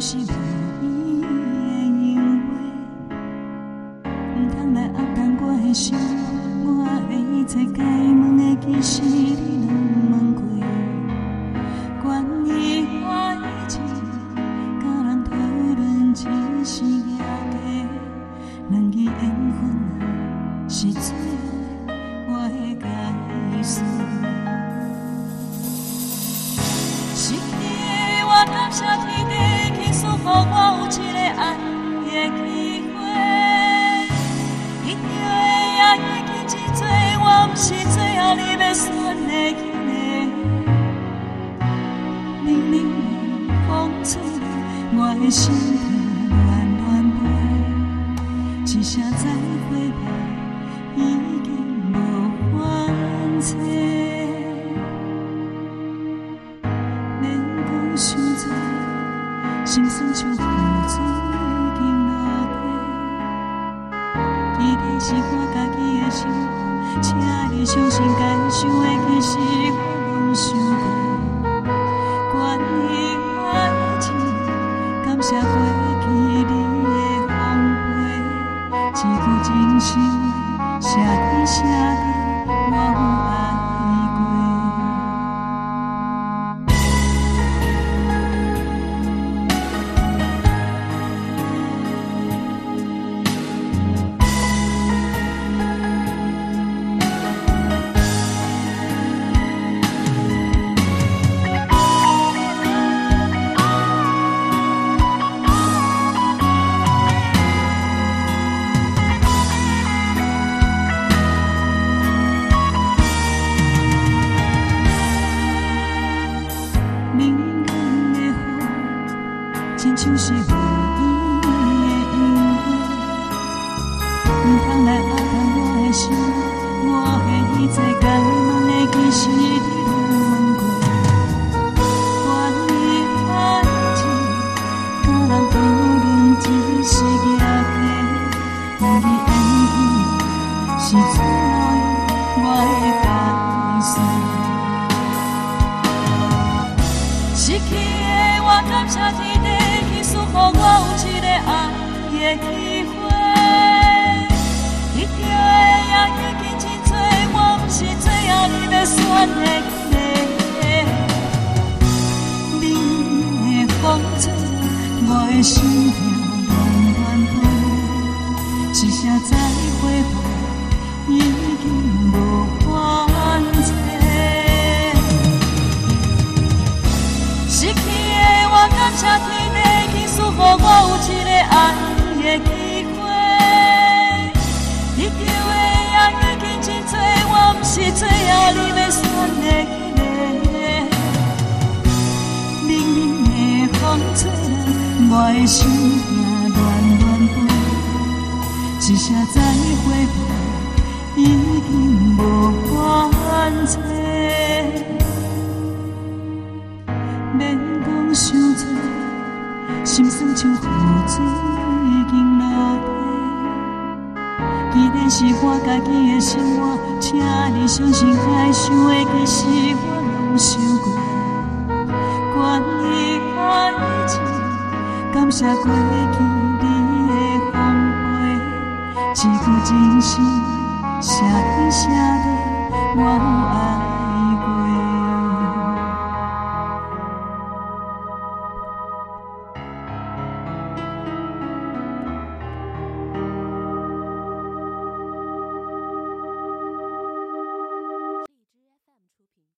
是无意的，因为唔通来压扁我的心，我的一切该问的其实你。心跳乱乱飞，一声再会吧，已经无反侧。免讲伤多，心酸像雨水已经落地。记得是我家己的生活，请你相信，该想的其实我拢想过。感谢我的一切该问的，其实你拢问过。关于爱情，甲人讨论只是假的，两字缘分是最后我的解释。失去的我，感谢天地，去赐予我你的风吹，我的心痛乱乱飞。一声再会吧，已经无关系。失去的我感谢天地，竟赐予我有一个爱的机会。追求的爱已经真多，我不是最后的。冷冷的风吹来，我的心跳乱乱飞，一声再会吧，已经无反侧。免讲伤多，心酸像雨水既然是我家己的生活，请你相信，该想的其实我拢想过。关于爱情，感谢过去你的奉陪，一句真心话，写天写地，我有爱。